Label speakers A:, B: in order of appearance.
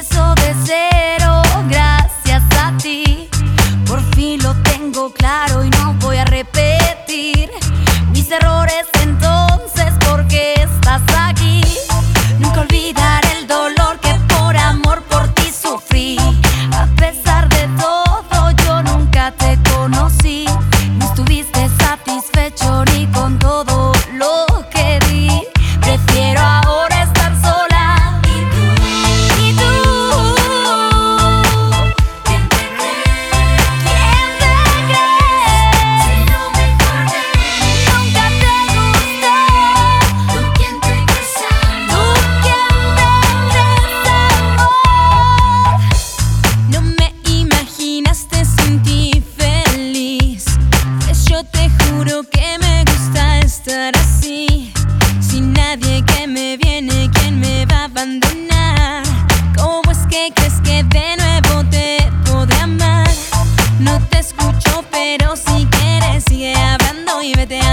A: empiezo de cero gracias a ti. Por fin lo tengo claro y no voy a repetir mis errores y vete a